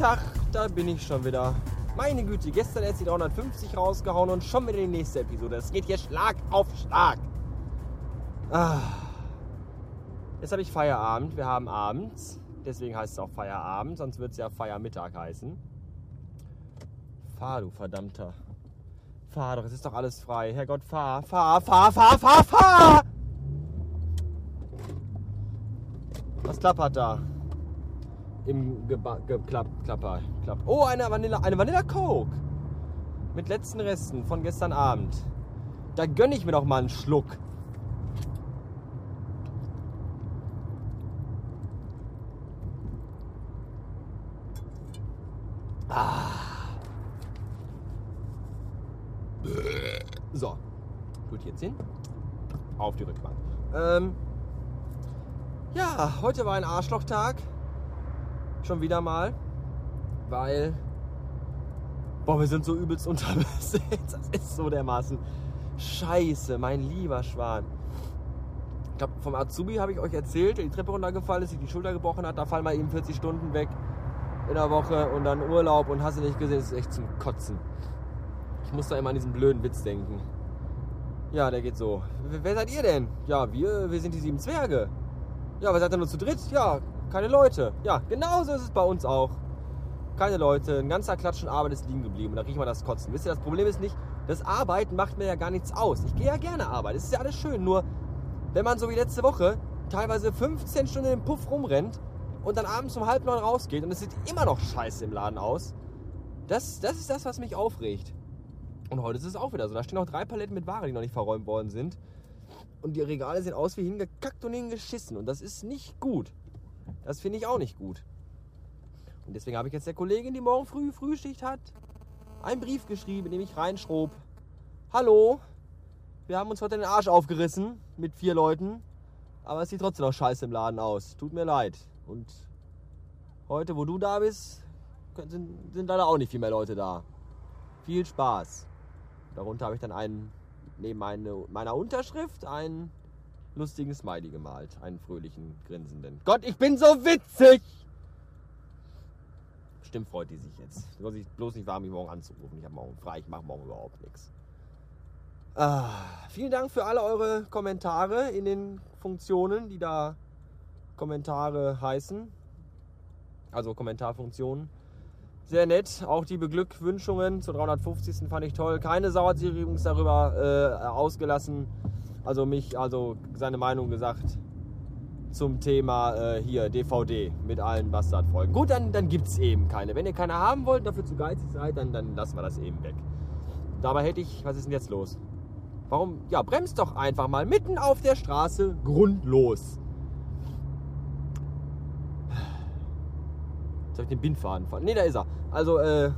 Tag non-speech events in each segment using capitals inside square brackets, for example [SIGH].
Tag, da bin ich schon wieder. Meine Güte, gestern erst die 350 rausgehauen und schon wieder die nächste Episode. Es geht hier Schlag auf Schlag. Ah. Jetzt habe ich Feierabend. Wir haben abends. Deswegen heißt es auch Feierabend, sonst wird es ja Feiermittag heißen. Fahr, du verdammter. Fahr doch, es ist doch alles frei. Herrgott, fahr, fahr, fahr, fahr, fahr, fahr! Was klappert da? Im Geba Geklapp, Klapper, Klapp. Oh, eine Vanilla, eine Vanilla Coke. Mit letzten Resten von gestern Abend. Da gönne ich mir doch mal einen Schluck. Ah. So. Gut, jetzt hin. Auf die Rückbank. Ähm, ja, heute war ein Arschlochtag. Schon wieder mal. Weil. Boah, wir sind so übelst [LAUGHS] unterbesetzt. Das ist so dermaßen. Scheiße, mein lieber Schwan. Ich glaube, vom Azubi habe ich euch erzählt, der die Treppe runtergefallen ist, sich die Schulter gebrochen hat. Da fallen mal eben 40 Stunden weg in der Woche und dann Urlaub und hast du nicht gesehen, das ist echt zum Kotzen. Ich muss da immer an diesen blöden Witz denken. Ja, der geht so. Wer seid ihr denn? Ja, wir, wir sind die sieben Zwerge. Ja, wer seid ihr nur zu dritt? Ja, keine Leute. Ja, genauso ist es bei uns auch. Keine Leute, ein ganzer Klatschen Arbeit ist liegen geblieben. Und da riecht man das Kotzen. Wisst ihr, das Problem ist nicht, das Arbeiten macht mir ja gar nichts aus. Ich gehe ja gerne arbeiten. Es ist ja alles schön. Nur, wenn man so wie letzte Woche teilweise 15 Stunden im Puff rumrennt und dann abends um halb neun rausgeht und es sieht immer noch scheiße im Laden aus, das, das ist das, was mich aufregt. Und heute ist es auch wieder so. Da stehen noch drei Paletten mit Ware, die noch nicht verräumt worden sind. Und die Regale sehen aus wie hingekackt und hingeschissen. Und das ist nicht gut. Das finde ich auch nicht gut. Und deswegen habe ich jetzt der Kollegin, die morgen früh Frühschicht hat, einen Brief geschrieben, in dem ich reinschrob. Hallo, wir haben uns heute den Arsch aufgerissen mit vier Leuten. Aber es sieht trotzdem noch scheiße im Laden aus. Tut mir leid. Und heute, wo du da bist, sind, sind leider auch nicht viel mehr Leute da. Viel Spaß. Darunter habe ich dann einen, neben meine, meiner Unterschrift einen lustigen Smiley gemalt. Einen fröhlichen, grinsenden. Gott, ich bin so witzig! Bestimmt freut die sich jetzt. Soll sich bloß nicht warm, mich morgen anzurufen. Ich habe morgen frei, ich mache morgen überhaupt nichts. Ah, vielen Dank für alle eure Kommentare in den Funktionen, die da Kommentare heißen. Also Kommentarfunktionen. Sehr nett. Auch die Beglückwünschungen zur 350. fand ich toll. Keine Sau hat darüber äh, ausgelassen. Also mich, also seine Meinung gesagt zum Thema äh, hier DVD mit allen Bastardfolgen. Gut, dann, dann gibt es eben keine. Wenn ihr keine haben wollt, dafür zu geizig seid, dann, dann lassen wir das eben weg. Dabei hätte ich, was ist denn jetzt los? Warum? Ja, bremst doch einfach mal mitten auf der Straße grundlos. Jetzt habe ich den Bindfaden verloren. Ne, da ist er. Also, äh,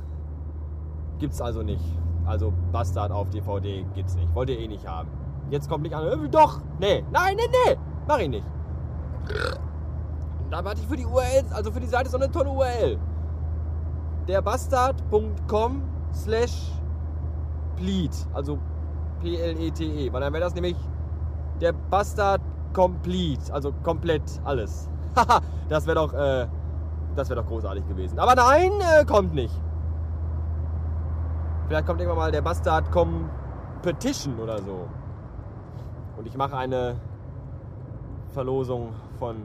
gibt's also nicht. Also, Bastard auf DVD gibt's nicht. Wollt ihr eh nicht haben. Jetzt kommt nicht an. Äh, doch! Nee, nein, nee, nee! Mach ich nicht. Da hatte ich für die URL, also für die Seite so eine tolle URL. Derbastard.com slash pleat. Also P-L-E-T-E. -E, weil dann wäre das nämlich der Bastard Complete. Also komplett alles. Haha, [LAUGHS] das wäre doch, äh, das wäre doch großartig gewesen. Aber nein, äh, kommt nicht. Vielleicht kommt irgendwann mal der Bastard Competition oder so. Und ich mache eine Verlosung von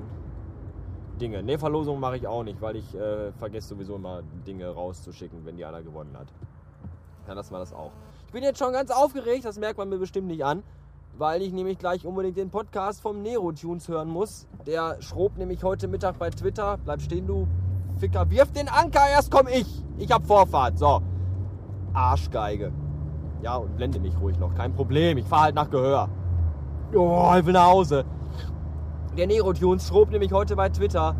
Dinge. Ne, Verlosung mache ich auch nicht, weil ich äh, vergesse sowieso immer Dinge rauszuschicken, wenn die einer gewonnen hat. Dann lassen wir das auch. Ich bin jetzt schon ganz aufgeregt, das merkt man mir bestimmt nicht an, weil ich nämlich gleich unbedingt den Podcast vom Nero Tunes hören muss. Der schrob nämlich heute Mittag bei Twitter. Bleib stehen, du Ficker. Wirf den Anker, erst komm ich. Ich hab Vorfahrt. So. Arschgeige. Ja, und blende mich ruhig noch. Kein Problem. Ich fahr halt nach Gehör. Oh, ich will nach Hause. Der Nero Tunes schrob nämlich heute bei Twitter,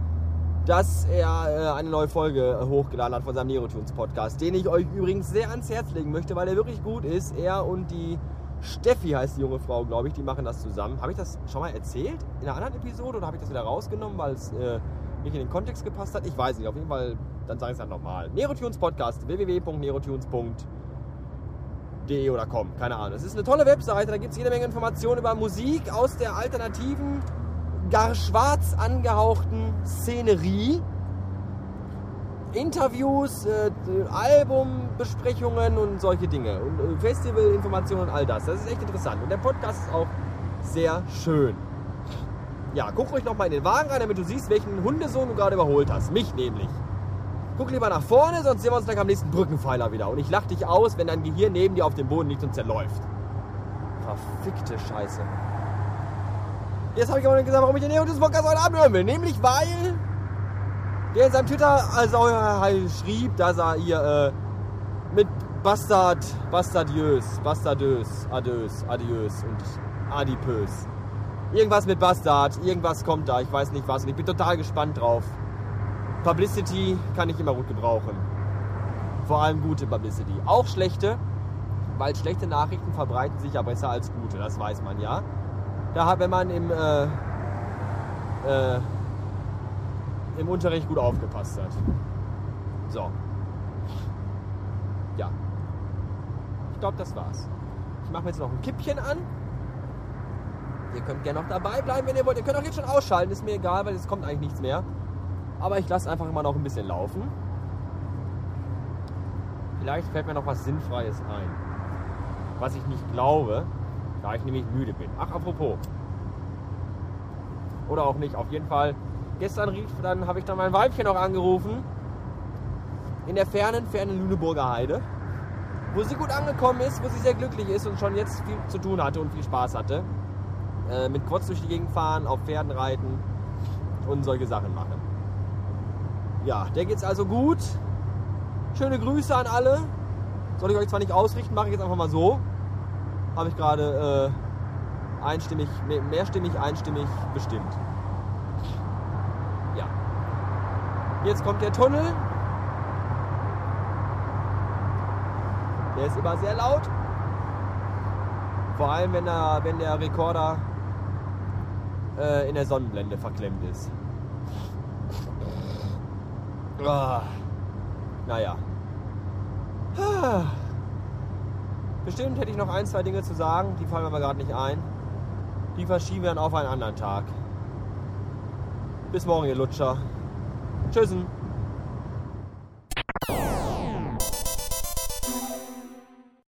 dass er äh, eine neue Folge äh, hochgeladen hat von seinem Nero Tunes Podcast, den ich euch übrigens sehr ans Herz legen möchte, weil er wirklich gut ist. Er und die Steffi heißt die junge Frau, glaube ich, die machen das zusammen. Habe ich das schon mal erzählt in einer anderen Episode oder habe ich das wieder rausgenommen, weil es äh, nicht in den Kontext gepasst hat? Ich weiß nicht. Auf jeden Fall, dann sage ich es halt nochmal. Nerotunes Podcast, www.nerotunes.de oder com, keine Ahnung. Es ist eine tolle Webseite, da gibt es jede Menge Informationen über Musik aus der alternativen gar schwarz angehauchten Szenerie. Interviews, äh, Albumbesprechungen und solche Dinge. Und äh, Festivalinformationen und all das. Das ist echt interessant. Und der Podcast ist auch sehr schön. Ja, guck ruhig nochmal in den Wagen rein, damit du siehst, welchen Hundesohn du gerade überholt hast. Mich nämlich. Guck lieber nach vorne, sonst sehen wir uns gleich am nächsten Brückenpfeiler wieder. Und ich lach dich aus, wenn dein Gehirn neben dir auf dem Boden liegt und zerläuft. Verfickte Scheiße. Jetzt habe ich aber gesagt, warum ich den Neo des Podcast heute Abend hören will. Nämlich weil der in seinem Twitter also, äh, schrieb, dass er hier äh, mit Bastard, Bastardiös, Bastardös, Adös, Adiös und Adipös. Irgendwas mit Bastard, irgendwas kommt da, ich weiß nicht was und ich bin total gespannt drauf. Publicity kann ich immer gut gebrauchen. Vor allem gute Publicity. Auch schlechte, weil schlechte Nachrichten verbreiten sich ja besser als gute, das weiß man ja. Da hat, wenn man im, äh, äh, im Unterricht gut aufgepasst hat. So. Ja. Ich glaube, das war's. Ich mache mir jetzt noch ein Kippchen an. Ihr könnt gerne noch dabei bleiben, wenn ihr wollt. Ihr könnt auch jetzt schon ausschalten, ist mir egal, weil es kommt eigentlich nichts mehr. Aber ich lasse einfach immer noch ein bisschen laufen. Vielleicht fällt mir noch was Sinnfreies ein. Was ich nicht glaube, da ich nämlich müde bin. Ach, apropos. Oder auch nicht, auf jeden Fall. Gestern rief, dann habe ich dann mein Weibchen noch angerufen. In der fernen, fernen Lüneburger Heide. Wo sie gut angekommen ist, wo sie sehr glücklich ist und schon jetzt viel zu tun hatte und viel Spaß hatte. Äh, mit Quads durch die Gegend fahren, auf Pferden reiten und solche Sachen machen. Ja, der geht's also gut. Schöne Grüße an alle. Soll ich euch zwar nicht ausrichten, mache ich jetzt einfach mal so habe ich gerade äh, einstimmig, mehrstimmig, einstimmig bestimmt. Ja. Jetzt kommt der Tunnel. Der ist immer sehr laut. Vor allem, wenn der, wenn der Rekorder äh, in der Sonnenblende verklemmt ist. Ah. Naja. Ah. Bestimmt hätte ich noch ein, zwei Dinge zu sagen, die fallen mir aber gerade nicht ein. Die verschieben wir dann auf einen anderen Tag. Bis morgen, ihr Lutscher. Tschüssen.